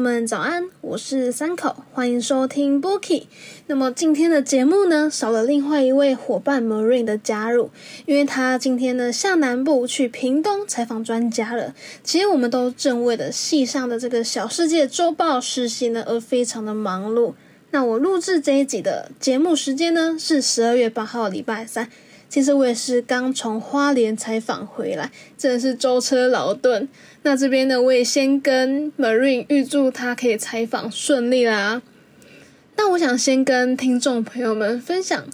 们早安，我是三口，欢迎收听 Bookie。那么今天的节目呢，少了另外一位伙伴 Marine 的加入，因为他今天呢下南部去屏东采访专家了。其实我们都正为了系上的这个小世界周报实习呢而非常的忙碌。那我录制这一集的节目时间呢是十二月八号礼拜三。其实我也是刚从花莲采访回来，真的是舟车劳顿。那这边呢，我也先跟 Marine 预祝他可以采访顺利啦。那我想先跟听众朋友们分享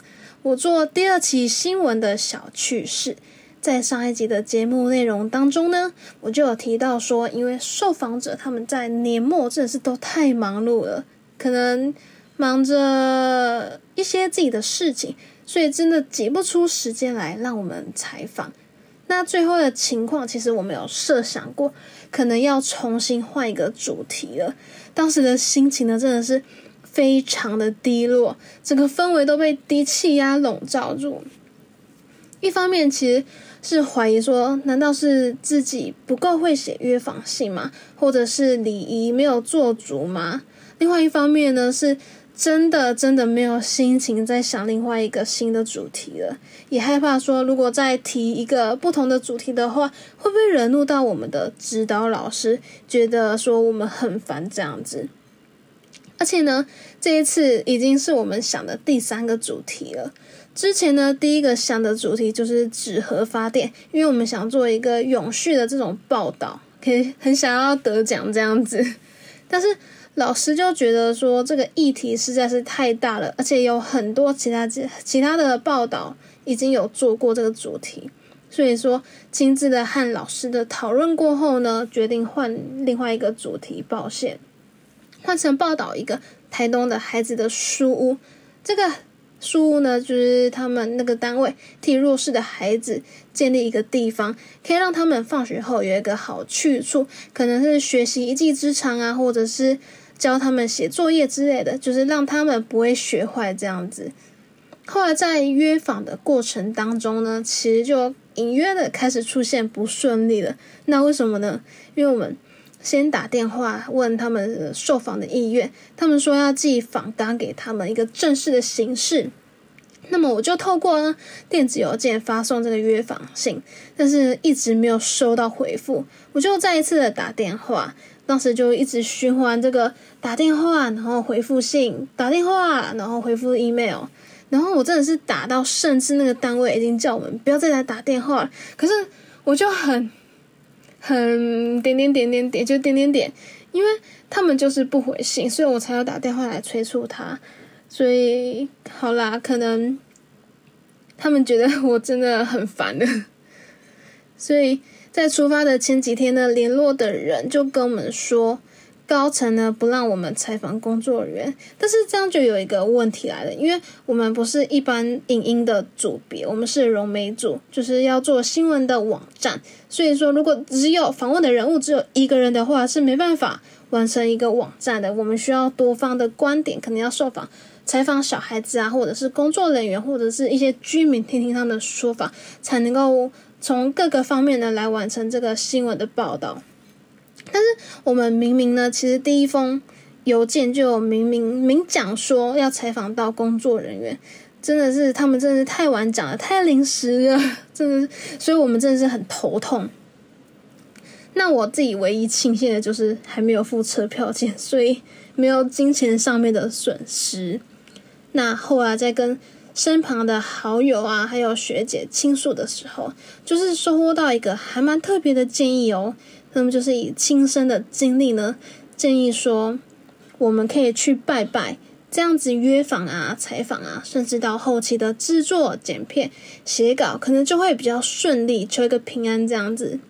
我做第二期新闻的小趣事。在上一集的节目内容当中呢，我就有提到说，因为受访者他们在年末真的是都太忙碌了，可能忙着一些自己的事情。所以真的挤不出时间来让我们采访。那最后的情况，其实我们有设想过，可能要重新换一个主题了。当时的心情呢，真的是非常的低落，整个氛围都被低气压笼罩住。一方面其实是怀疑说，难道是自己不够会写约访信吗？或者是礼仪没有做足吗？另外一方面呢是。真的真的没有心情再想另外一个新的主题了，也害怕说如果再提一个不同的主题的话，会不会惹怒到我们的指导老师，觉得说我们很烦这样子？而且呢，这一次已经是我们想的第三个主题了。之前呢，第一个想的主题就是纸盒发电，因为我们想做一个永续的这种报道，可以很想要得奖这样子，但是。老师就觉得说这个议题实在是太大了，而且有很多其他其他的报道已经有做过这个主题，所以说亲自的和老师的讨论过后呢，决定换另外一个主题报线，换成报道一个台东的孩子的书屋。这个书屋呢，就是他们那个单位替弱势的孩子建立一个地方，可以让他们放学后有一个好去处，可能是学习一技之长啊，或者是。教他们写作业之类的，就是让他们不会学坏这样子。后来在约访的过程当中呢，其实就隐约的开始出现不顺利了。那为什么呢？因为我们先打电话问他们受访的意愿，他们说要寄访单给他们一个正式的形式。那么我就透过呢电子邮件发送这个约访信，但是一直没有收到回复。我就再一次的打电话。当时就一直循环这个打电话，然后回复信，打电话，然后回复 email，然后我真的是打到，甚至那个单位已经叫我们不要再来打电话。可是我就很 很点点点点点，就点点点，因为他们就是不回信，所以我才要打电话来催促他。所以好啦，可能他们觉得我真的很烦的，所以。在出发的前几天呢，联络的人就跟我们说，高层呢不让我们采访工作人员。但是这样就有一个问题来了，因为我们不是一般影音的组别，我们是融媒组，就是要做新闻的网站。所以说，如果只有访问的人物只有一个人的话，是没办法完成一个网站的。我们需要多方的观点，可能要受访、采访小孩子啊，或者是工作人员，或者是一些居民，听听他们的说法，才能够。从各个方面呢来完成这个新闻的报道，但是我们明明呢，其实第一封邮件就明明明讲说要采访到工作人员，真的是他们真的是太晚讲了，太临时了，真的，所以我们真的是很头痛。那我自己唯一庆幸的就是还没有付车票钱，所以没有金钱上面的损失。那后来再跟。身旁的好友啊，还有学姐倾诉的时候，就是收获到一个还蛮特别的建议哦。那么就是以亲身的经历呢，建议说我们可以去拜拜，这样子约访啊、采访啊，甚至到后期的制作、剪片、写稿，可能就会比较顺利，求一个平安这样子。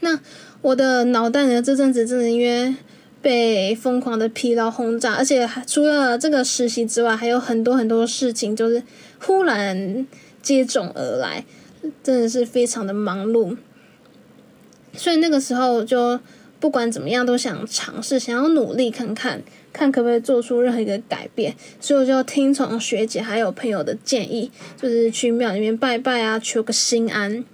那我的脑袋呢，这阵子真的因为。被疯狂的疲劳轰炸，而且除了这个实习之外，还有很多很多事情，就是忽然接踵而来，真的是非常的忙碌。所以那个时候就不管怎么样都想尝试，想要努力看看，看可不可以做出任何一个改变。所以我就听从学姐还有朋友的建议，就是去庙里面拜拜啊，求个心安。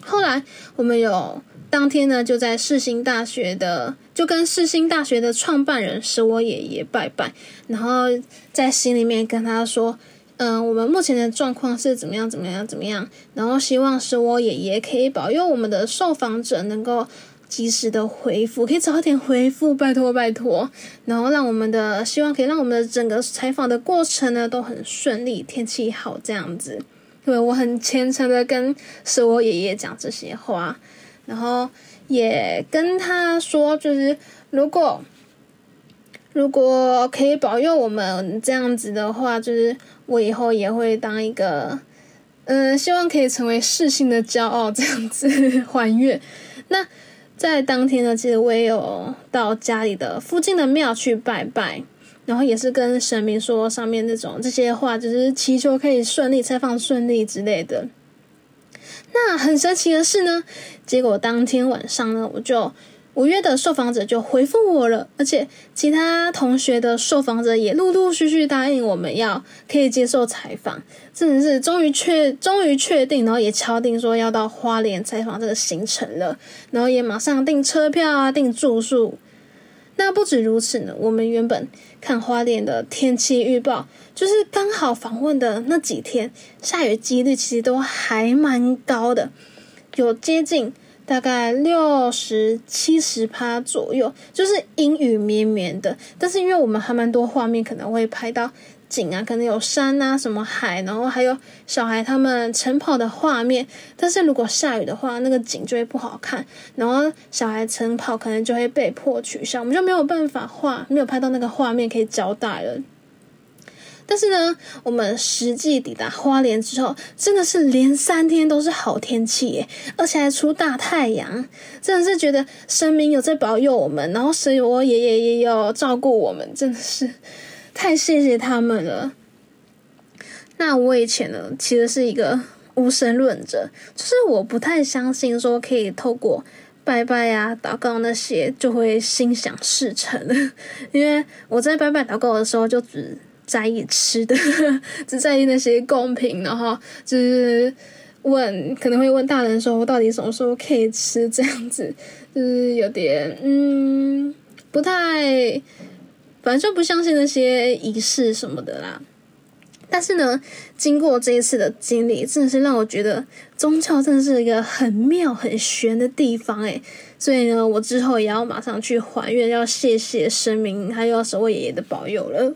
后来我们有。当天呢，就在世新大学的，就跟世新大学的创办人是我爷爷拜拜，然后在心里面跟他说，嗯，我们目前的状况是怎么样，怎么样，怎么样，然后希望是我爷爷可以保佑我们的受访者能够。及时的回复，可以早点回复，拜托拜托。然后让我们的希望可以让我们的整个采访的过程呢都很顺利，天气好这样子。对我很虔诚的跟是我爷爷讲这些话，然后也跟他说，就是如果如果可以保佑我们这样子的话，就是我以后也会当一个，嗯，希望可以成为世性的骄傲这样子还愿。那。在当天呢，其实我也有到家里的附近的庙去拜拜，然后也是跟神明说上面那种这些话，就是祈求可以顺利采访顺利之类的。那很神奇的是呢，结果当天晚上呢，我就。五月的受访者就回复我了，而且其他同学的受访者也陆陆续续答应我们要可以接受采访，真的是终于确终于确定，然后也敲定说要到花莲采访这个行程了，然后也马上订车票啊，订住宿。那不止如此呢，我们原本看花莲的天气预报，就是刚好访问的那几天下雨几率其实都还蛮高的，有接近。大概六十七十趴左右，就是阴雨绵绵的。但是因为我们还蛮多画面，可能会拍到景啊，可能有山啊，什么海，然后还有小孩他们晨跑的画面。但是如果下雨的话，那个景就会不好看，然后小孩晨跑可能就会被迫取消，我们就没有办法画，没有拍到那个画面可以交代了。但是呢，我们实际抵达花莲之后，真的是连三天都是好天气耶，而且还出大太阳，真的是觉得神明有在保佑我们，然后神我爷爷也有照顾我们，真的是太谢谢他们了。那我以前呢，其实是一个无神论者，就是我不太相信说可以透过拜拜呀、祷告那些就会心想事成，因为我在拜拜祷告的时候就只。在意吃的，只在意那些贡品，然后就是问，可能会问大人说，我到底什么时候可以吃？这样子就是有点嗯，不太，反正就不相信那些仪式什么的啦。但是呢，经过这一次的经历，真的是让我觉得宗教真的是一个很妙、很玄的地方诶。所以呢，我之后也要马上去还愿，要谢谢神明还有守卫爷爷的保佑了。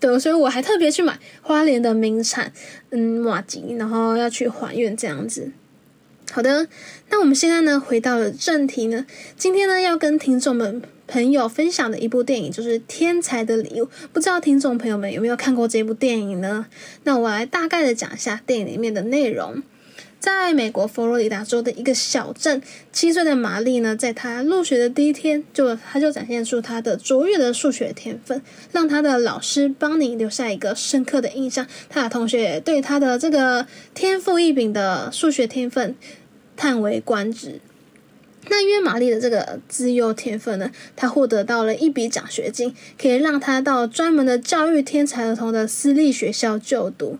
对，所以我还特别去买花莲的名产，嗯，马吉，然后要去还愿这样子。好的，那我们现在呢，回到了正题呢。今天呢，要跟听众们朋友分享的一部电影就是《天才的礼物》，不知道听众朋友们有没有看过这部电影呢？那我来大概的讲一下电影里面的内容。在美国佛罗里达州的一个小镇，七岁的玛丽呢，在她入学的第一天，就她就展现出她的卓越的数学天分，让她的老师邦尼留下一个深刻的印象。她的同学也对她的这个天赋异禀的数学天分叹为观止。那因为玛丽的这个自幼天分呢，她获得到了一笔奖学金，可以让她到专门的教育天才儿童的私立学校就读，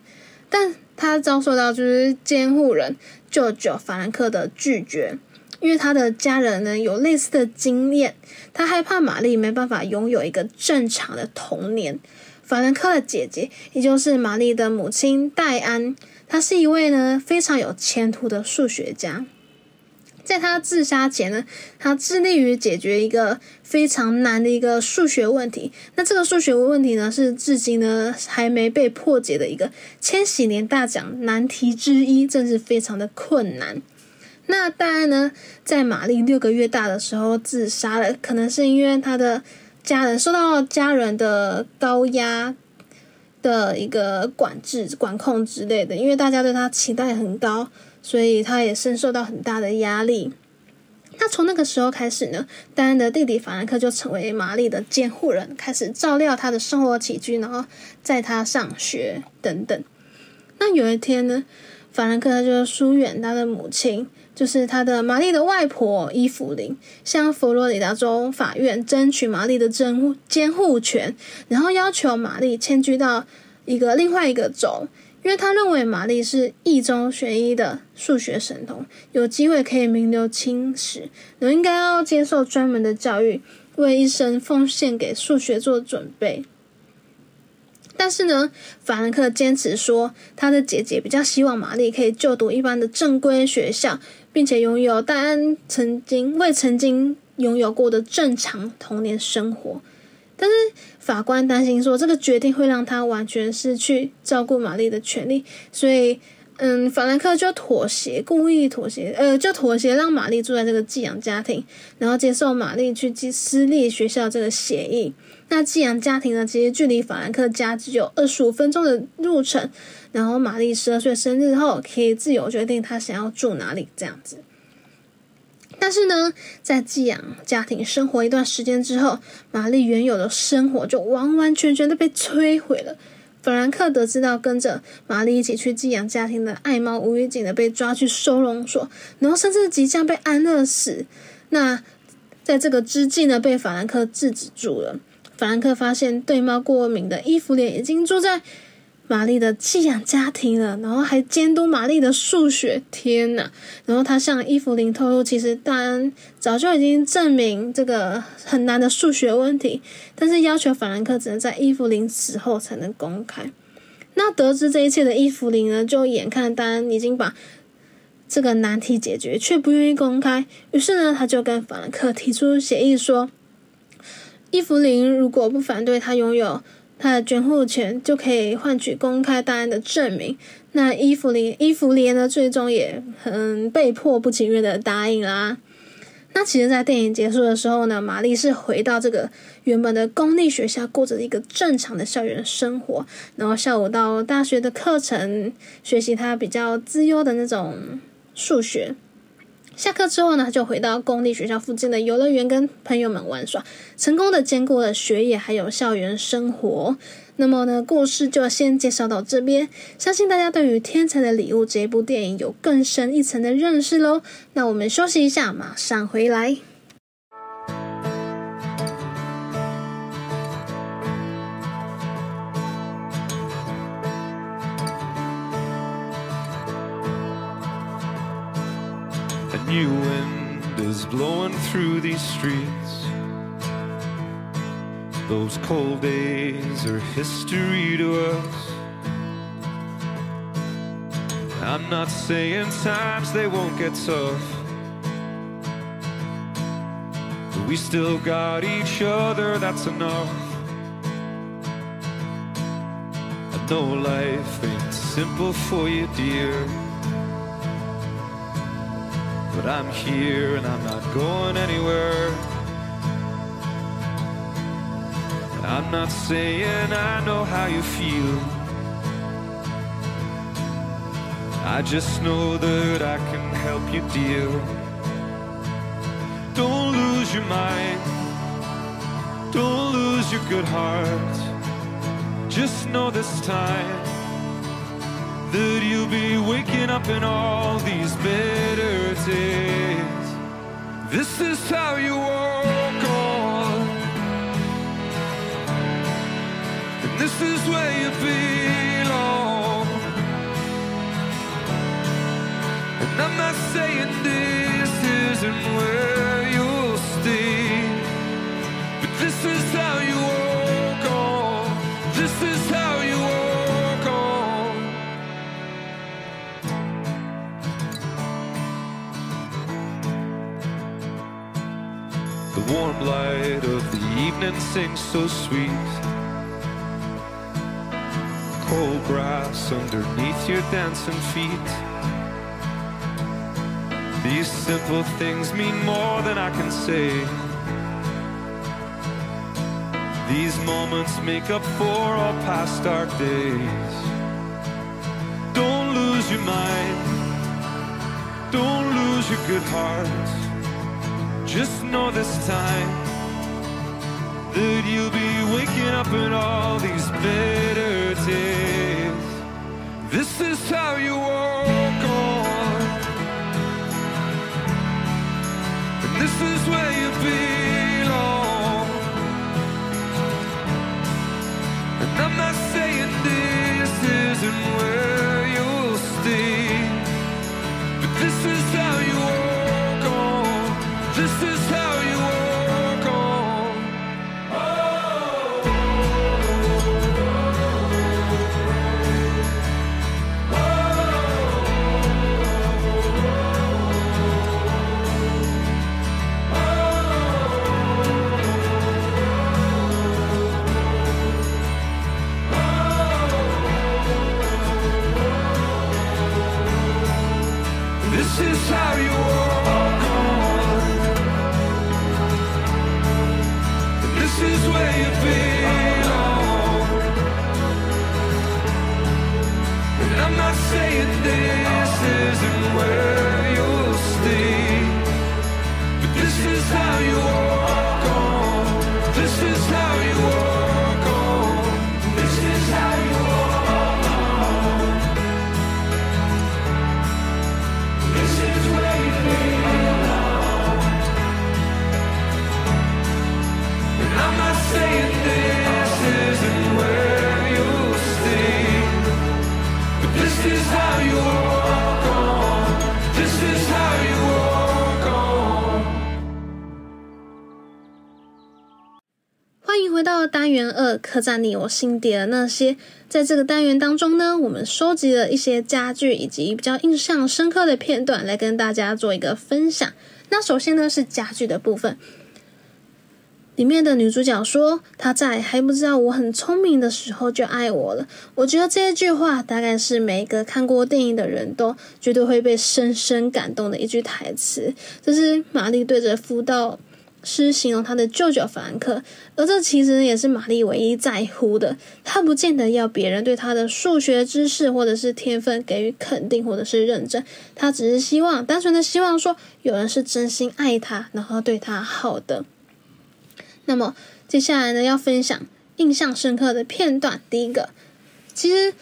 但。他遭受到就是监护人舅舅法兰克的拒绝，因为他的家人呢有类似的经验，他害怕玛丽没办法拥有一个正常的童年。法兰克的姐姐，也就是玛丽的母亲戴安，她是一位呢非常有前途的数学家。在他自杀前呢，他致力于解决一个非常难的一个数学问题。那这个数学问题呢，是至今呢还没被破解的一个千禧年大奖难题之一，真是非常的困难。那戴安呢，在玛丽六个月大的时候自杀了，可能是因为他的家人受到家人的高压的一个管制、管控之类的，因为大家对他期待很高。所以他也深受到很大的压力。那从那个时候开始呢，戴安的弟弟法兰克就成为玛丽的监护人，开始照料她的生活起居，然后载她上学等等。那有一天呢，法兰克他就疏远他的母亲，就是他的玛丽的外婆伊芙琳，向佛罗里达州法院争取玛丽的监护监护权，然后要求玛丽迁居到一个另外一个州。因为他认为玛丽是一中选一的数学神童，有机会可以名留青史，都应该要接受专门的教育，为一生奉献给数学做准备。但是呢，法兰克坚持说，他的姐姐比较希望玛丽可以就读一般的正规学校，并且拥有戴安曾经未曾经拥有过的正常童年生活。但是法官担心说，这个决定会让他完全失去照顾玛丽的权利，所以，嗯，法兰克就妥协，故意妥协，呃，就妥协让玛丽住在这个寄养家庭，然后接受玛丽去寄私立学校这个协议。那寄养家庭呢，其实距离法兰克家只有二十五分钟的路程，然后玛丽十二岁生日后，可以自由决定她想要住哪里这样子。但是呢，在寄养家庭生活一段时间之后，玛丽原有的生活就完完全全的被摧毁了。法兰克得知到跟着玛丽一起去寄养家庭的爱猫无预警的被抓去收容所，然后甚至即将被安乐死。那在这个之际呢，被法兰克制止住了。法兰克发现对猫过敏的伊芙琳已经住在。玛丽的寄养家庭了，然后还监督玛丽的数学，天呐！然后他向伊芙琳透露，其实戴安早就已经证明这个很难的数学问题，但是要求法兰克只能在伊芙琳死后才能公开。那得知这一切的伊芙琳呢，就眼看戴安已经把这个难题解决，却不愿意公开，于是呢，他就跟法兰克提出协议说，伊芙琳如果不反对他拥有。他的监护权就可以换取公开档案的证明。那伊芙琳伊芙琳呢，最终也很被迫不情愿的答应啦。那其实，在电影结束的时候呢，玛丽是回到这个原本的公立学校，过着一个正常的校园生活，然后下午到大学的课程学习她比较资优的那种数学。下课之后呢，就回到公立学校附近的游乐园跟朋友们玩耍，成功的兼顾了学业还有校园生活。那么呢，故事就先介绍到这边，相信大家对于《天才的礼物》这部电影有更深一层的认识喽。那我们休息一下，马上回来。New wind is blowing through these streets. Those cold days are history to us. I'm not saying times they won't get tough. But we still got each other, that's enough. I know life ain't simple for you, dear. But I'm here and I'm not going anywhere. I'm not saying I know how you feel. I just know that I can help you deal. Don't lose your mind. Don't lose your good heart. Just know this time that you'll be waking up in all these better days. This is how you walk on, and this is where you belong. And I'm not saying this isn't where you'll stay, but this is how you walk light of the evening sings so sweet. Cold grass underneath your dancing feet. These simple things mean more than I can say. These moments make up for all past dark days. Don't lose your mind. Don't lose your good heart. Just know this time that you'll be waking up in all these better days. This is how you 回到单元二，刻在你我心底的那些。在这个单元当中呢，我们收集了一些家具以及比较印象深刻的片段，来跟大家做一个分享。那首先呢是家具的部分，里面的女主角说：“她在还不知道我很聪明的时候就爱我了。”我觉得这一句话大概是每一个看过电影的人都绝对会被深深感动的一句台词。这是玛丽对着辅导是形容他的舅舅法兰克，而这其实也是玛丽唯一在乎的。她不见得要别人对她的数学知识或者是天分给予肯定或者是认证，她只是希望单纯的希望说有人是真心爱她，然后对她好的。那么接下来呢，要分享印象深刻的片段。第一个，其实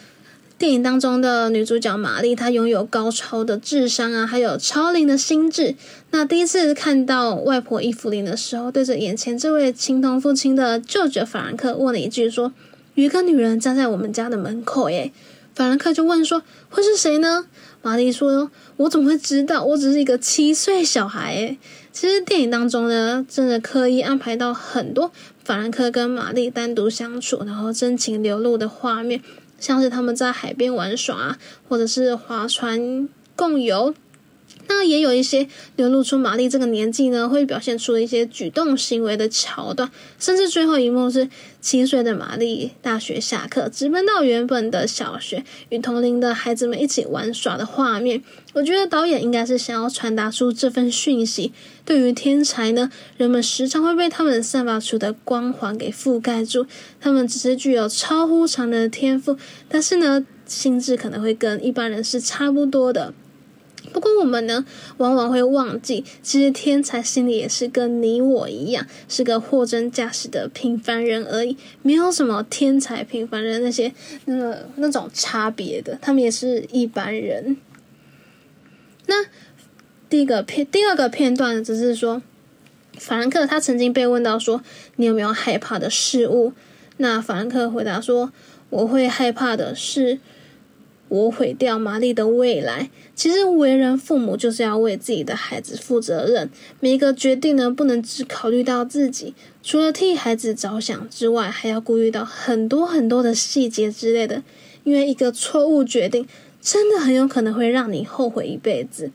电影当中的女主角玛丽，她拥有高超的智商啊，还有超龄的心智。那第一次看到外婆伊芙琳的时候，对着眼前这位情同父亲的舅舅法兰克问了一句说：“有一个女人站在我们家的门口。”耶，法兰克就问说：“会是谁呢？”玛丽说：“我怎么会知道？我只是一个七岁小孩。”诶，其实电影当中呢，真的刻意安排到很多法兰克跟玛丽单独相处，然后真情流露的画面，像是他们在海边玩耍，或者是划船共游。那也有一些流露出玛丽这个年纪呢，会表现出一些举动行为的桥段，甚至最后一幕是七岁的玛丽大学下课，直奔到原本的小学，与同龄的孩子们一起玩耍的画面。我觉得导演应该是想要传达出这份讯息。对于天才呢，人们时常会被他们散发出的光环给覆盖住，他们只是具有超乎常人的天赋，但是呢，心智可能会跟一般人是差不多的。不过我们呢，往往会忘记，其实天才心里也是跟你我一样，是个货真价实的平凡人而已，没有什么天才平凡人那些那个那种差别的，他们也是一般人。那第一个片，第二个片段只是说，法兰克他曾经被问到说，你有没有害怕的事物？那法兰克回答说，我会害怕的是。我毁掉玛丽的未来。其实，为人父母就是要为自己的孩子负责任。每一个决定呢，不能只考虑到自己，除了替孩子着想之外，还要顾虑到很多很多的细节之类的。因为一个错误决定，真的很有可能会让你后悔一辈子。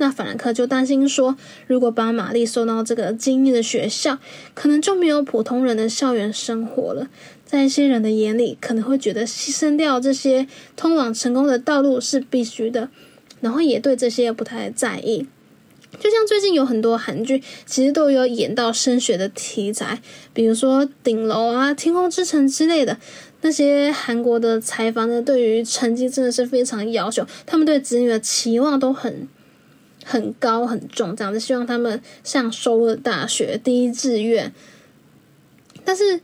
那法兰克就担心说，如果把玛丽送到这个精英的学校，可能就没有普通人的校园生活了。在一些人的眼里，可能会觉得牺牲掉这些通往成功的道路是必须的，然后也对这些不太在意。就像最近有很多韩剧，其实都有演到升学的题材，比如说《顶楼》啊、《天空之城》之类的。那些韩国的财阀呢，对于成绩真的是非常要求，他们对子女的期望都很很高很重，这样子希望他们上首尔大学第一志愿。但是。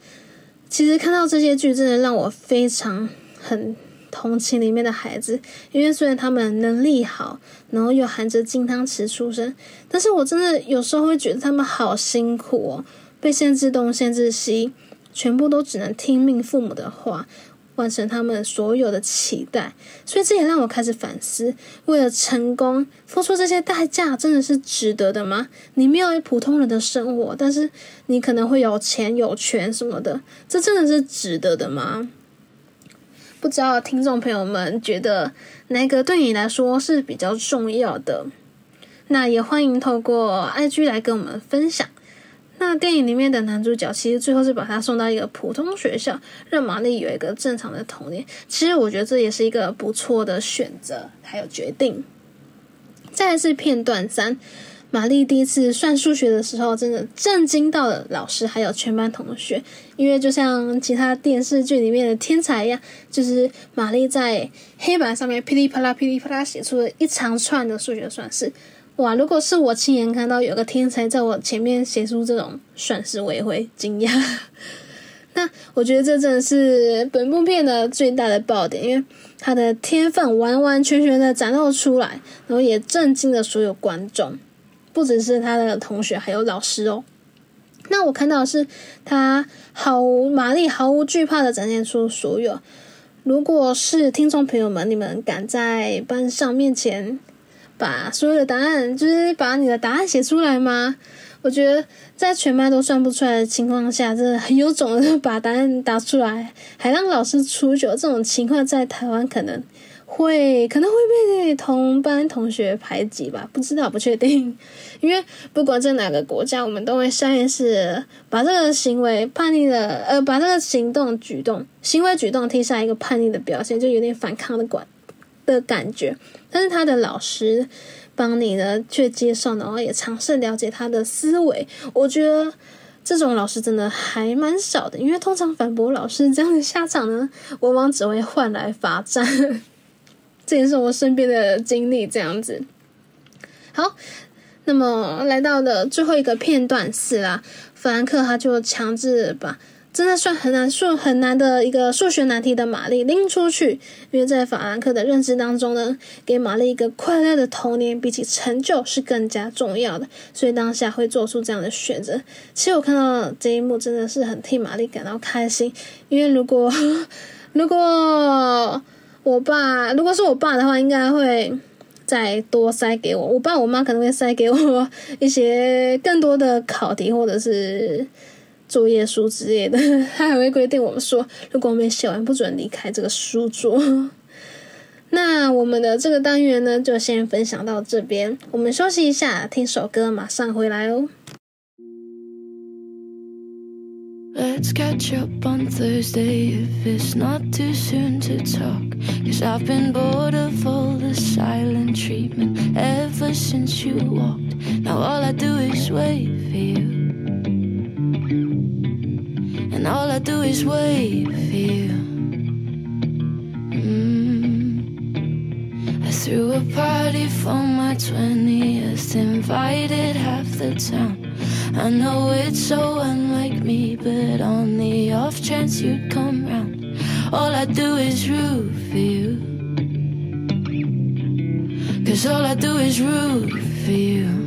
其实看到这些剧，真的让我非常很同情里面的孩子，因为虽然他们能力好，然后又含着金汤匙出生，但是我真的有时候会觉得他们好辛苦哦，被限制东限制西，全部都只能听命父母的话。完成他们所有的期待，所以这也让我开始反思：为了成功付出这些代价，真的是值得的吗？你没有普通人的生活，但是你可能会有钱有权什么的，这真的是值得的吗？不知道听众朋友们觉得哪个对你来说是比较重要的？那也欢迎透过 IG 来跟我们分享。那电影里面的男主角其实最后是把他送到一个普通学校，让玛丽有一个正常的童年。其实我觉得这也是一个不错的选择，还有决定。再是片段三，玛丽第一次算数学的时候，真的震惊到了老师还有全班同学，因为就像其他电视剧里面的天才一样，就是玛丽在黑板上面噼里啪啦噼里啪啦写出了一长串的数学算式。哇！如果是我亲眼看到有个天才在我前面写出这种算式，我也会惊讶。那我觉得这真的是本部片的最大的爆点，因为他的天分完完全全的展露出来，然后也震惊了所有观众，不只是他的同学，还有老师哦。那我看到是他毫无玛丽毫无惧怕的展现出所有。如果是听众朋友们，你们敢在班上面前把所有的答案，就是把你的答案写出来吗？我觉得在全班都算不出来的情况下，真的很有种的把答案答出来，还让老师出糗。这种情况在台湾可能会可能会被同班同学排挤吧，不知道不确定。因为不管在哪个国家，我们都会下意识把这个行为叛逆的呃，把这个行动举动行为举动贴下一个叛逆的表现，就有点反抗的管的感觉。但是他的老师。帮你呢，却接受，然后也尝试了解他的思维。我觉得这种老师真的还蛮少的，因为通常反驳老师这样的下场呢，往往只会换来罚站。这也是我身边的经历，这样子。好，那么来到的最后一个片段是啦，弗兰克他就强制把。真的算很难数很难的一个数学难题的玛丽拎出去，因为在法兰克的认知当中呢，给玛丽一个快乐的童年比起成就是更加重要的，所以当下会做出这样的选择。其实我看到这一幕真的是很替玛丽感到开心，因为如果 如果我爸如果是我爸的话，应该会再多塞给我，我爸我妈可能会塞给我一些更多的考题或者是。作业书之类的，他还会规定我们说，如果我们写完不准离开这个书桌。那我们的这个单元呢，就先分享到这边，我们休息一下，听首歌，马上回来哦。Let's catch up on Thursday if it's not too soon to talk. Cause I've been bored of all the silent treatment ever since you walked. Now all I do is wait I do is wait for you. Mm. I threw a party for my 20th, invited half the town. I know it's so unlike me, but on the off chance you'd come round, all I do is root for you. Cause all I do is root for you.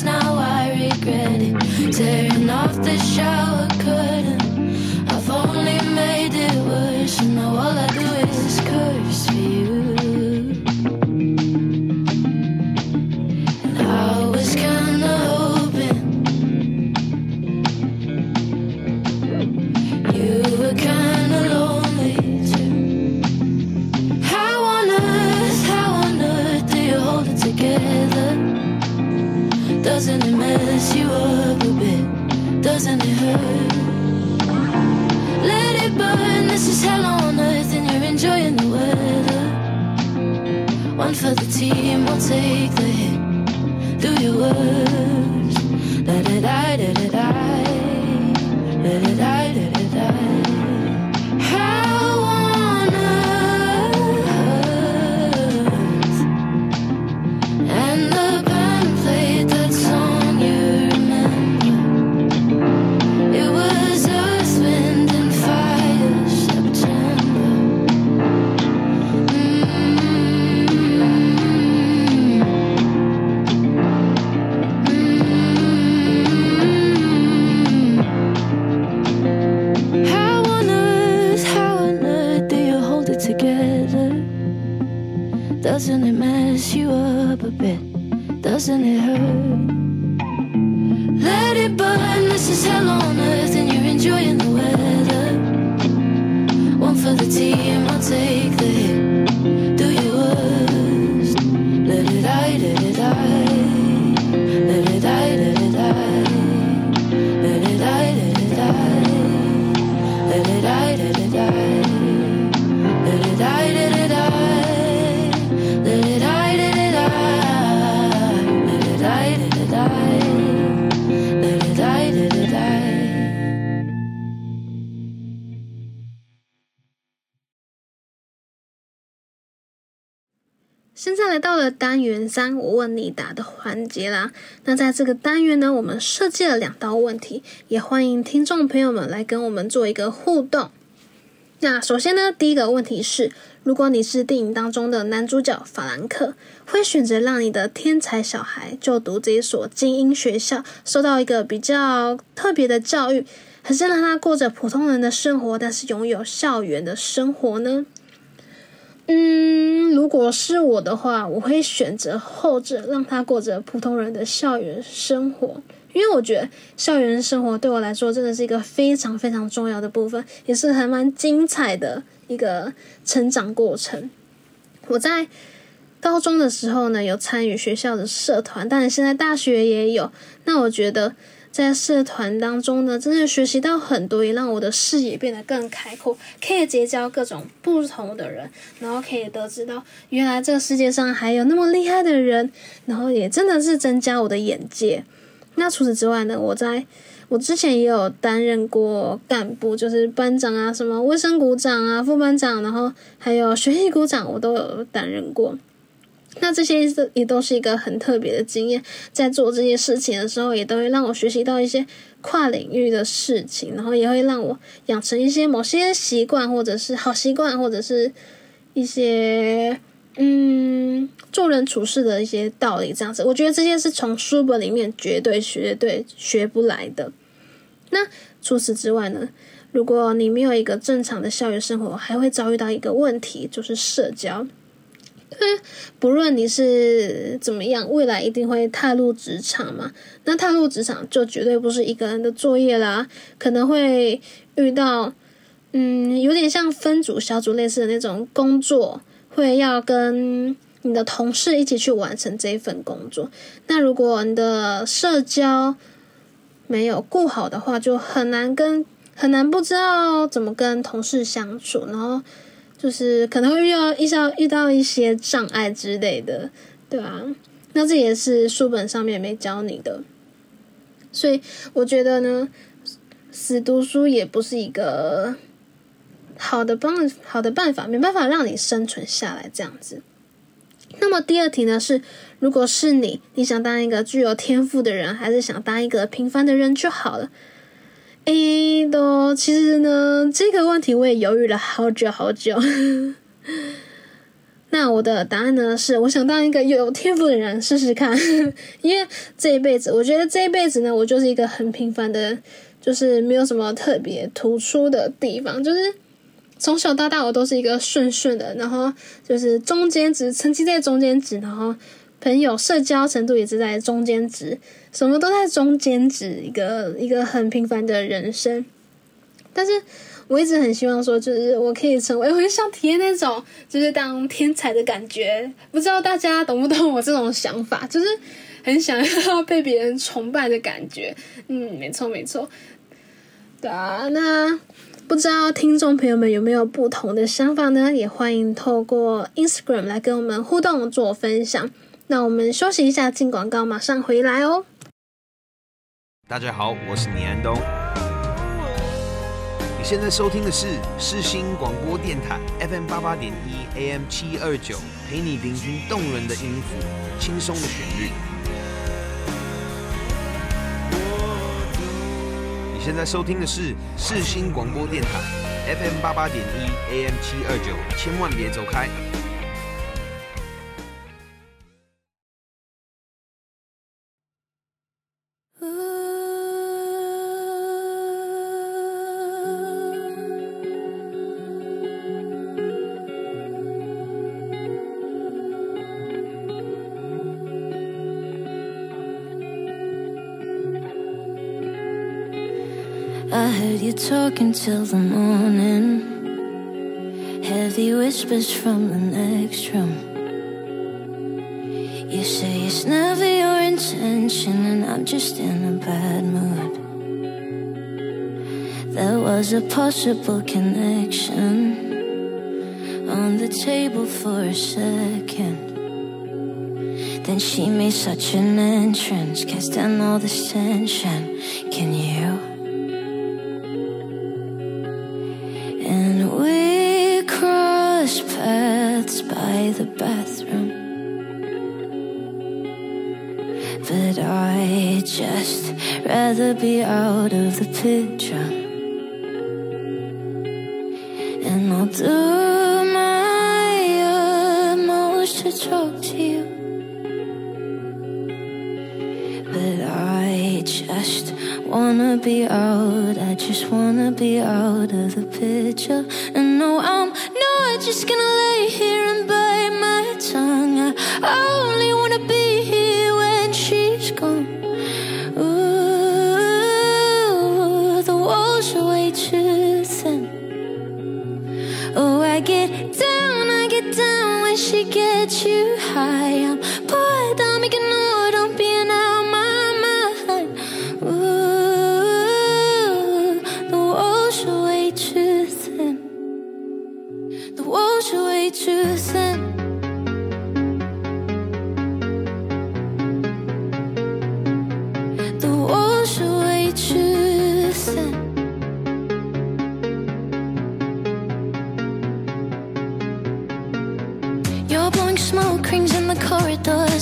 Now I regret it. Tearing off the shower curtain, 了单元三，我问你答的环节啦。那在这个单元呢，我们设计了两道问题，也欢迎听众朋友们来跟我们做一个互动。那首先呢，第一个问题是，如果你是电影当中的男主角法兰克，会选择让你的天才小孩就读这一所精英学校，受到一个比较特别的教育，还是让他过着普通人的生活，但是拥有校园的生活呢？嗯，如果是我的话，我会选择后者，让他过着普通人的校园生活。因为我觉得校园生活对我来说真的是一个非常非常重要的部分，也是还蛮精彩的一个成长过程。我在高中的时候呢，有参与学校的社团，但是现在大学也有。那我觉得在社团当中呢，真的学习到很多，也让我的视野变得更开阔，可以结交各种不同的人，然后可以得知到原来这个世界上还有那么厉害的人，然后也真的是增加我的眼界。那除此之外呢，我在我之前也有担任过干部，就是班长啊，什么卫生股长啊、副班长，然后还有学习股长，我都有担任过。那这些也都是一个很特别的经验，在做这些事情的时候，也都会让我学习到一些跨领域的事情，然后也会让我养成一些某些习惯，或者是好习惯，或者是一些嗯做人处事的一些道理。这样子，我觉得这些是从书本里面绝对绝对学不来的。那除此之外呢？如果你没有一个正常的校园生活，还会遭遇到一个问题，就是社交。不论你是怎么样，未来一定会踏入职场嘛。那踏入职场就绝对不是一个人的作业啦，可能会遇到，嗯，有点像分组小组类似的那种工作，会要跟你的同事一起去完成这一份工作。那如果你的社交没有顾好的话，就很难跟很难不知道怎么跟同事相处，然后。就是可能会遇到遇到遇到一些障碍之类的，对啊，那这也是书本上面没教你的，所以我觉得呢，死读书也不是一个好的帮好的办法，没办法让你生存下来这样子。那么第二题呢是，如果是你，你想当一个具有天赋的人，还是想当一个平凡的人就好了？诶，都其实呢，这个问题我也犹豫了好久好久。那我的答案呢是，我想当一个有天赋的人试试看，因为这一辈子，我觉得这一辈子呢，我就是一个很平凡的，就是没有什么特别突出的地方，就是从小到大我都是一个顺顺的，然后就是中间值，成绩在中间值，然后朋友社交程度也是在中间值。什么都在中间值，一个一个很平凡的人生。但是我一直很希望说，就是我可以成为，我很想体验那种就是当天才的感觉。不知道大家懂不懂我这种想法？就是很想要被别人崇拜的感觉。嗯，没错没错。对啊，那不知道听众朋友们有没有不同的想法呢？也欢迎透过 Instagram 来跟我们互动做分享。那我们休息一下，进广告，马上回来哦。大家好，我是倪安东。你现在收听的是世新广播电台 FM 八八点一 AM 七二九，陪你聆听动人的音符，轻松的旋律。你现在收听的是世新广播电台 FM 八八点一 AM 七二九，千万别走开。Talking till the morning. Heavy whispers from the next room. You say it's never your intention, and I'm just in a bad mood. There was a possible connection on the table for a second. Then she made such an entrance, cast down all this tension. Can you? By the bathroom. But I just rather be out of the picture. And I'll do my utmost to talk to you. But I just wanna be out. I just wanna be out of the picture. And no, I'm not just gonna lay here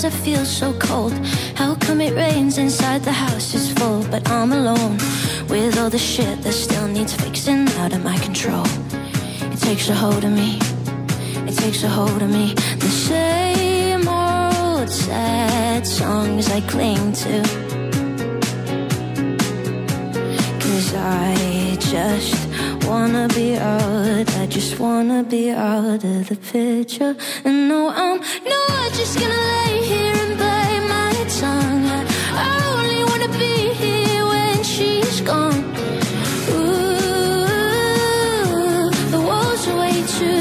I feel so cold. How come it rains inside the house is full, but I'm alone with all the shit that still needs fixing out of my control? It takes a hold of me. It takes a hold of me. The same old sad songs I cling to. Cause I just wanna be out. I just wanna be out of the picture. And no, I'm not just gonna lay here and bite my tongue. I, I only wanna be here when she's gone. Ooh, the walls are way too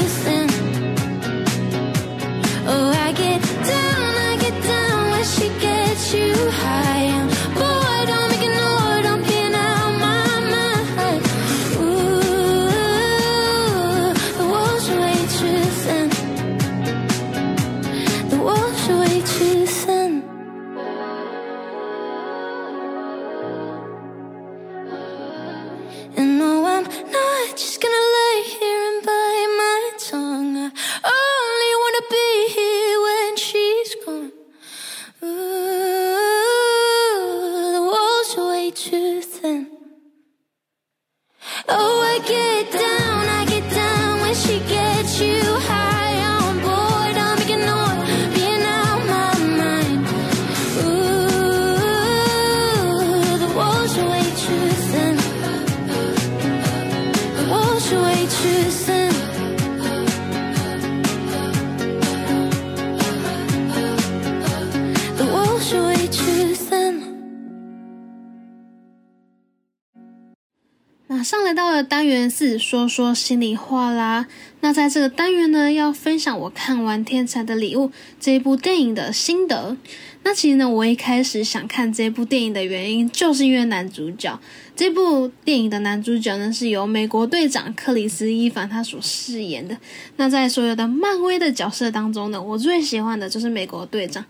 马上来到了单元四，说说心里话啦。那在这个单元呢，要分享我看完《天才的礼物》这一部电影的心得。那其实呢，我一开始想看这部电影的原因，就是因为男主角。这部电影的男主角呢，是由美国队长克里斯·伊凡他所饰演的。那在所有的漫威的角色当中呢，我最喜欢的就是美国队长。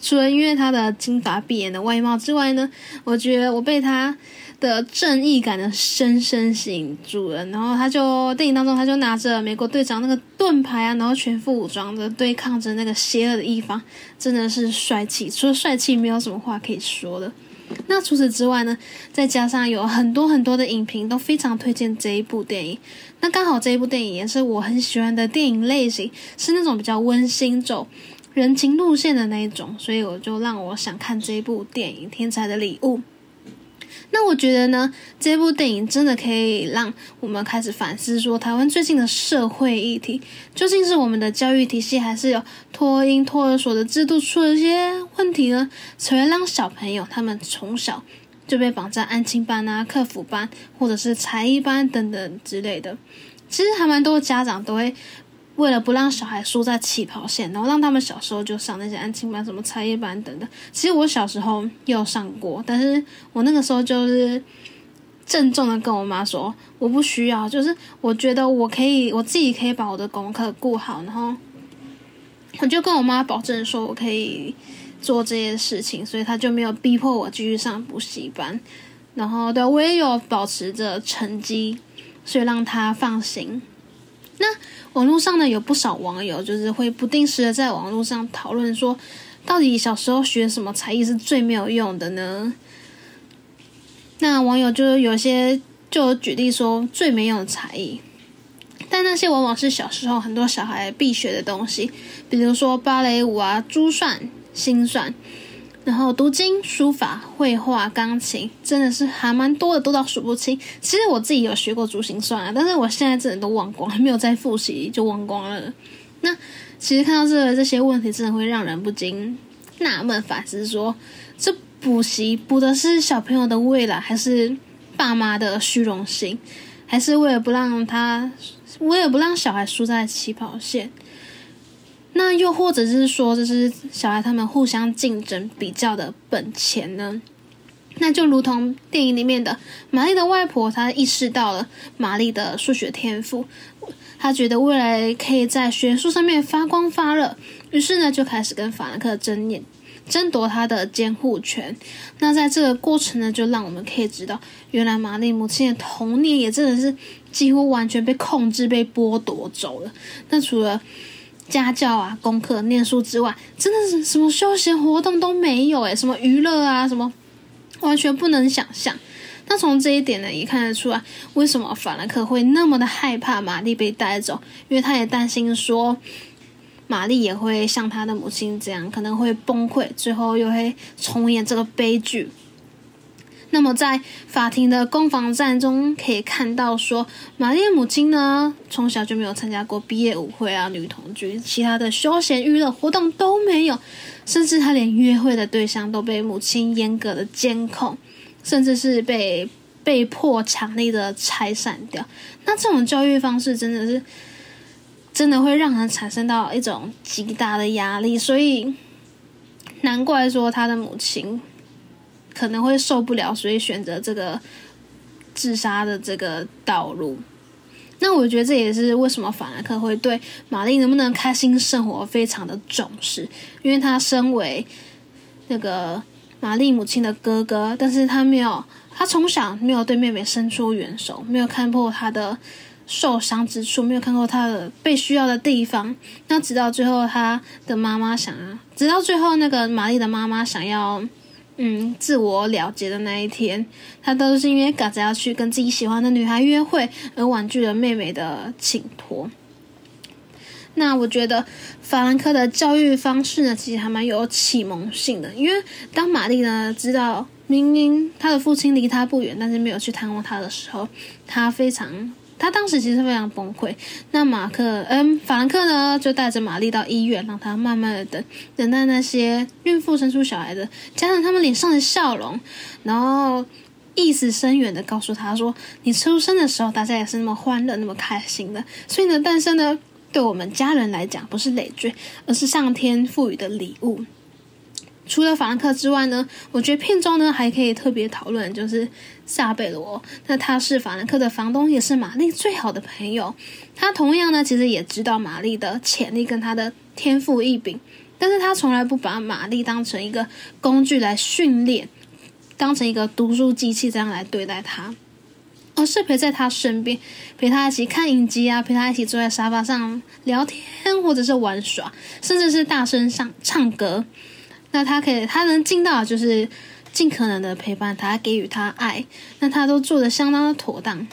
除了因为他的金发碧眼的外貌之外呢，我觉得我被他的正义感的深深吸引住了。然后他就电影当中，他就拿着美国队长那个盾牌啊，然后全副武装的对抗着那个邪恶的一方，真的是帅气。除了帅气，没有什么话可以说的。那除此之外呢，再加上有很多很多的影评都非常推荐这一部电影。那刚好这一部电影也是我很喜欢的电影类型，是那种比较温馨走人情路线的那一种，所以我就让我想看这一部电影《天才的礼物》。那我觉得呢，这部电影真的可以让我们开始反思，说台湾最近的社会议题，究竟是我们的教育体系，还是有托婴托儿所的制度出了些问题呢？才会让小朋友他们从小就被绑在安亲班啊、客服班，或者是才艺班等等之类的。其实还蛮多家长都会为了不让小孩输在起跑线，然后让他们小时候就上那些安亲班、什么才艺班等等。其实我小时候也有上过，但是我那个时候就是郑重的跟我妈说，我不需要，就是我觉得我可以，我自己可以把我的功课顾好，然后我就跟我妈保证说我可以做这些事情，所以她就没有逼迫我继续上补习班。然后对我也有保持着成绩，所以让她放心。那网络上呢，有不少网友就是会不定时的在网络上讨论说，到底小时候学什么才艺是最没有用的呢？那网友就有些就举例说最没用的才艺，但那些往往是小时候很多小孩必学的东西，比如说芭蕾舞啊、珠算、心算。然后读经、书法、绘画、钢琴，真的是还蛮多的，多到数不清。其实我自己有学过珠心算啊，但是我现在真的都忘光了，没有再复习就忘光了。那其实看到这这些问题，真的会让人不禁纳闷反思：说这补习补的是小朋友的未来，还是爸妈的虚荣心，还是为了不让他，为了不让小孩输在起跑线？那又或者是说，就是小孩他们互相竞争比较的本钱呢？那就如同电影里面的玛丽的外婆，她意识到了玛丽的数学天赋，她觉得未来可以在学术上面发光发热，于是呢就开始跟法兰克争辩，争夺他的监护权。那在这个过程呢，就让我们可以知道，原来玛丽母亲的童年也真的是几乎完全被控制、被剥夺走了。那除了家教啊、功课、念书之外，真的是什么休闲活动都没有诶，什么娱乐啊，什么完全不能想象。那从这一点呢，也看得出来，为什么法兰克会那么的害怕玛丽被带走，因为他也担心说，玛丽也会像他的母亲这样，可能会崩溃，最后又会重演这个悲剧。那么在法庭的攻防战中，可以看到说，玛丽的母亲呢，从小就没有参加过毕业舞会啊、女童军，其他的休闲娱乐活动都没有，甚至她连约会的对象都被母亲严格的监控，甚至是被被迫强力的拆散掉。那这种教育方式真的是，真的会让人产生到一种极大的压力，所以难怪说他的母亲。可能会受不了，所以选择这个自杀的这个道路。那我觉得这也是为什么法兰克会对玛丽能不能开心生活非常的重视，因为他身为那个玛丽母亲的哥哥，但是他没有，他从小没有对妹妹伸出援手，没有看破她的受伤之处，没有看过她的被需要的地方。那直到最后，他的妈妈想要，直到最后那个玛丽的妈妈想要。嗯，自我了结的那一天，他都是因为赶着要去跟自己喜欢的女孩约会而婉拒了妹妹的请托。那我觉得法兰克的教育方式呢，其实还蛮有启蒙性的。因为当玛丽呢知道明明他的父亲离他不远，但是没有去探望他的时候，他非常。他当时其实非常崩溃。那马克，嗯，法兰克呢，就带着玛丽到医院，让他慢慢的等，等待那些孕妇生出小孩的加上他们脸上的笑容，然后意思深远的告诉他说：“你出生的时候，大家也是那么欢乐，那么开心的。所以呢，诞生呢，对我们家人来讲，不是累赘，而是上天赋予的礼物。”除了法兰克之外呢，我觉得片中呢还可以特别讨论，就是萨贝罗。那他是法兰克的房东，也是玛丽最好的朋友。他同样呢，其实也知道玛丽的潜力跟她的天赋异禀。但是他从来不把玛丽当成一个工具来训练，当成一个读书机器这样来对待他，而是陪在她身边，陪她一起看影集啊，陪她一起坐在沙发上聊天，或者是玩耍，甚至是大声唱唱歌。那他可以，他能尽到的就是尽可能的陪伴他，给予他爱，那他都做的相当的妥当。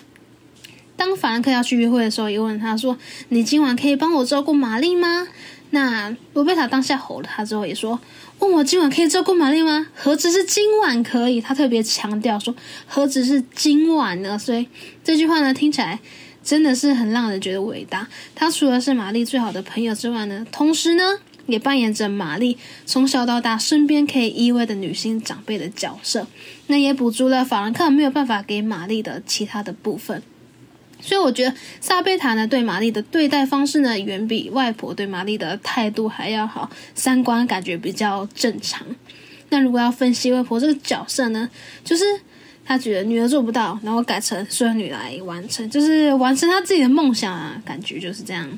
当法兰克要去约会的时候，也问他说：“你今晚可以帮我照顾玛丽吗？”那罗贝塔当下吼了他之后，也说：“问我今晚可以照顾玛丽吗？何止是今晚可以？”他特别强调说：“何止是今晚呢？”所以这句话呢，听起来真的是很让人觉得伟大。他除了是玛丽最好的朋友之外呢，同时呢，也扮演着玛丽从小到大身边可以依偎的女性长辈的角色。那也补足了法兰克没有办法给玛丽的其他的部分。所以我觉得萨贝塔呢对玛丽的对待方式呢，远比外婆对玛丽的态度还要好，三观感觉比较正常。那如果要分析外婆这个角色呢，就是她觉得女儿做不到，然后改成孙女来完成，就是完成她自己的梦想啊，感觉就是这样。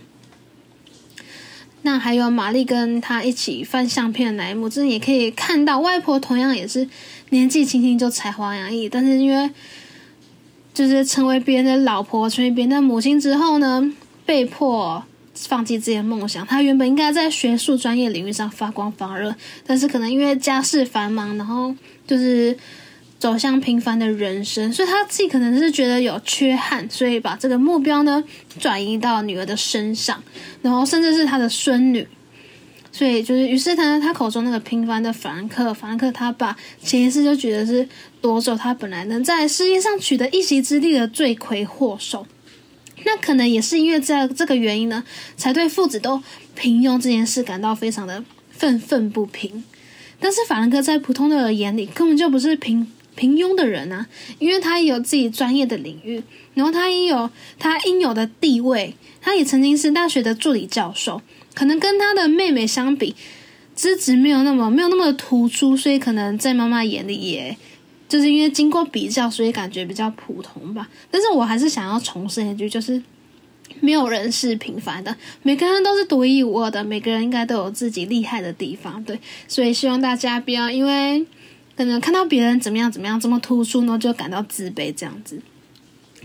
那还有玛丽跟他一起翻相片的那一幕，真的也可以看到外婆同样也是年纪轻轻就才华洋溢，但是因为就是成为别人的老婆，成为别人的母亲之后呢，被迫放弃自己的梦想。她原本应该在学术专业领域上发光发热，但是可能因为家事繁忙，然后就是走向平凡的人生，所以他自己可能是觉得有缺憾，所以把这个目标呢转移到女儿的身上，然后甚至是他的孙女。所以就是，于是他他口中那个平凡的法兰克，法兰克他爸潜意识就觉得是夺走他本来能在事业上取得一席之地的罪魁祸首。那可能也是因为这这个原因呢，才对父子都平庸这件事感到非常的愤愤不平。但是法兰克在普通的人眼里根本就不是平平庸的人啊，因为他也有自己专业的领域，然后他也有他应有的地位，他也曾经是大学的助理教授。可能跟他的妹妹相比，资质没有那么没有那么突出，所以可能在妈妈眼里，也就是因为经过比较，所以感觉比较普通吧。但是我还是想要重申一句，就是没有人是平凡的，每个人都是独一无二的，每个人应该都有自己厉害的地方。对，所以希望大家不要因为可能看到别人怎么样怎么样这么突出呢，就感到自卑这样子。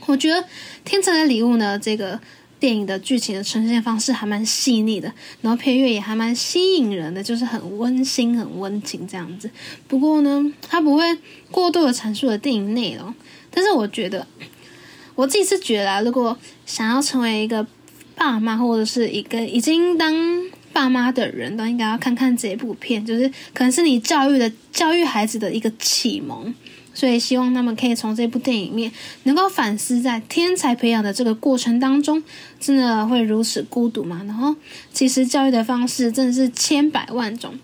我觉得《天才的礼物》呢，这个。电影的剧情的呈现方式还蛮细腻的，然后配乐也还蛮吸引人的，就是很温馨、很温情这样子。不过呢，它不会过度的阐述了电影内容。但是我觉得，我自己是觉得，啊如果想要成为一个爸妈或者是一个已经当爸妈的人，都应该要看看这部片，就是可能是你教育的教育孩子的一个启蒙。所以希望他们可以从这部电影里面能够反思，在天才培养的这个过程当中，真的会如此孤独吗？然后，其实教育的方式真的是千百万种。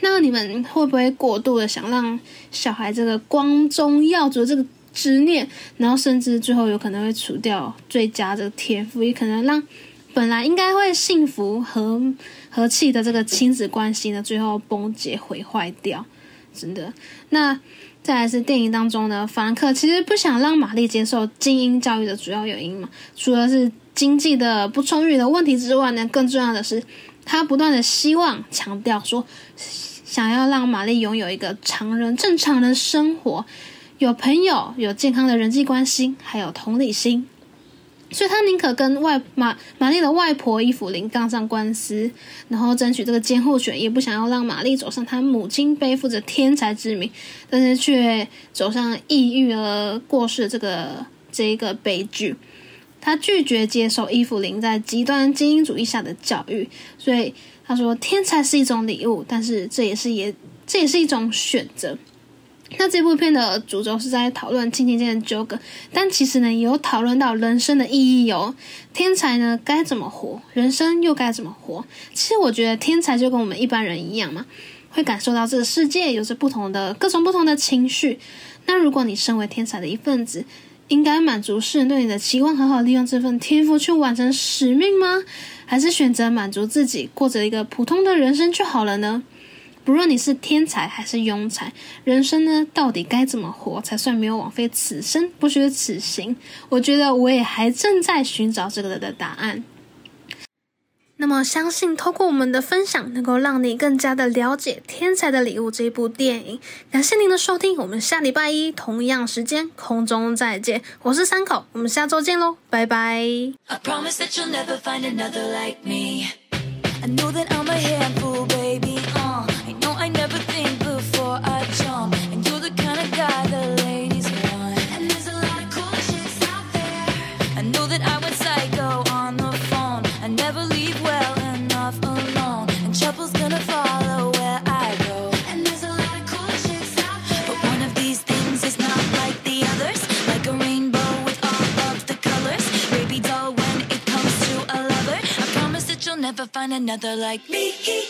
那你们会不会过度的想让小孩这个光宗耀祖这个执念，然后甚至最后有可能会除掉最佳这个天赋，也可能让本来应该会幸福和和气的这个亲子关系呢，最后崩解毁坏掉？真的，那。再来是电影当中呢，法兰克其实不想让玛丽接受精英教育的主要原因嘛，除了是经济的不充裕的问题之外呢，更重要的是他不断的希望强调说，想要让玛丽拥有一个常人正常的生活，有朋友，有健康的人际关系，还有同理心。所以他宁可跟外玛玛丽的外婆伊芙琳杠上官司，然后争取这个监护权，也不想要让玛丽走上她母亲背负着天才之名，但是却走上抑郁而过世这个这一个悲剧。他拒绝接受伊芙琳在极端精英主义下的教育，所以他说天才是一种礼物，但是这也是也这也是一种选择。那这部片的主轴是在讨论亲情间的纠葛，但其实呢，也有讨论到人生的意义哦。天才呢该怎么活，人生又该怎么活？其实我觉得天才就跟我们一般人一样嘛，会感受到这个世界有着不同的各种不同的情绪。那如果你身为天才的一份子，应该满足世人对你的期望，好好利用这份天赋去完成使命吗？还是选择满足自己，过着一个普通的人生就好了呢？不论你是天才还是庸才，人生呢，到底该怎么活才算没有枉费此生，不虚此行？我觉得我也还正在寻找这个的答案。那么，相信透过我们的分享，能够让你更加的了解《天才的礼物》这部电影。感谢您的收听，我们下礼拜一同样时间空中再见。我是三口，我们下周见喽，拜拜。Find another like me.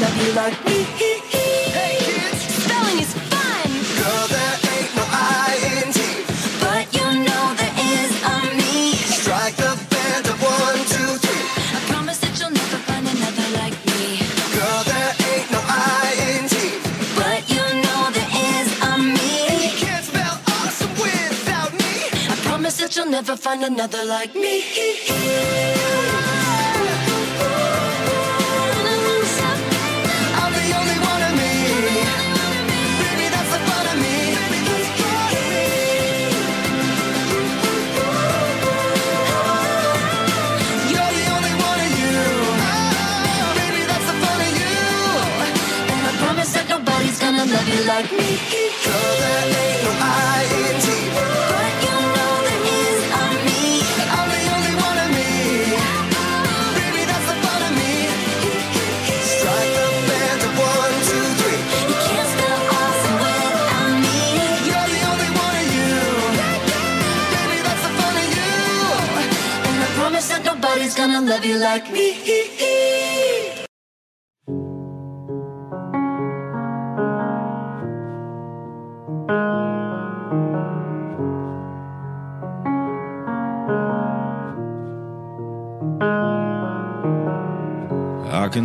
love you like me. Hey kids, Spelling is fun, girl, there ain't no I in T, but you know there is a me. Strike the band of one, two, three. I promise that you'll never find another like me. Girl, there ain't no I in T, But you know there is a me. You can't spell awesome without me. I promise that you'll never find another like me. love you like me. Girl, there no I-N-T. But you a me. I'm the only one of me. Baby, that's the fun of me. Strike the band of one, two, three. You can't spell awesome without me. You're the only one of you. Baby, that's the fun of you. And I promise that nobody's gonna love you like me.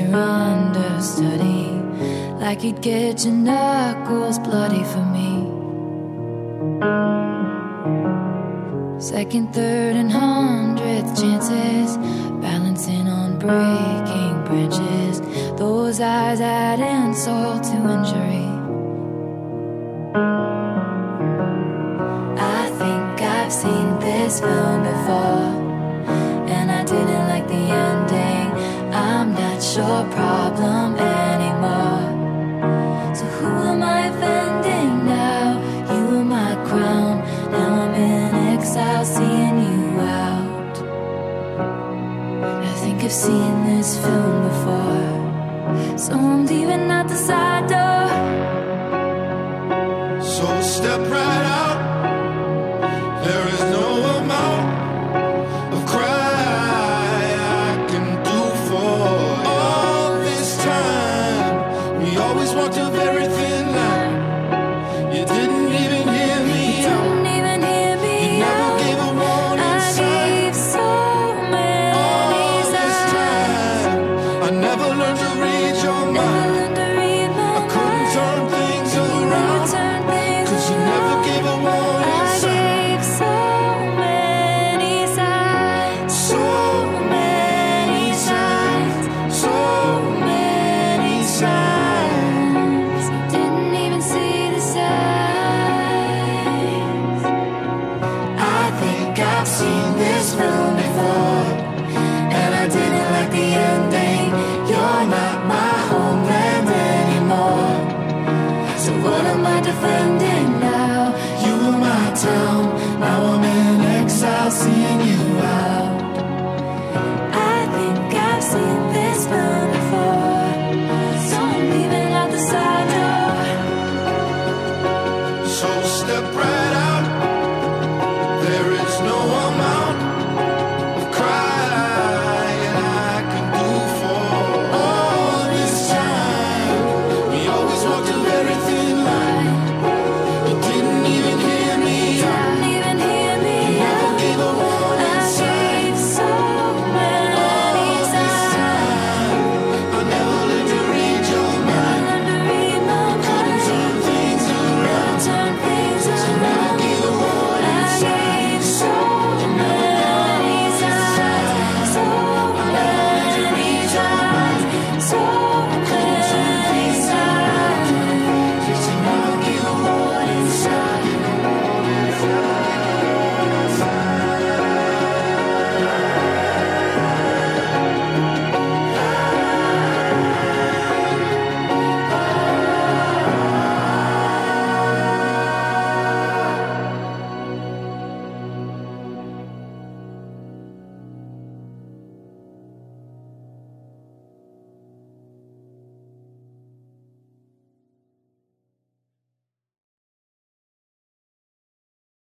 your understudy, like you'd get your knuckles bloody for me. Second, third, and hundredth chances, balancing on breaking branches. Those eyes add insult to injury. I think I've seen this film before, and I didn't like the end your problem anymore. So who am I offending now? You were my crown. Now I'm in exile, seeing you out. I think I've seen this film before. So I'm leaving out the side door.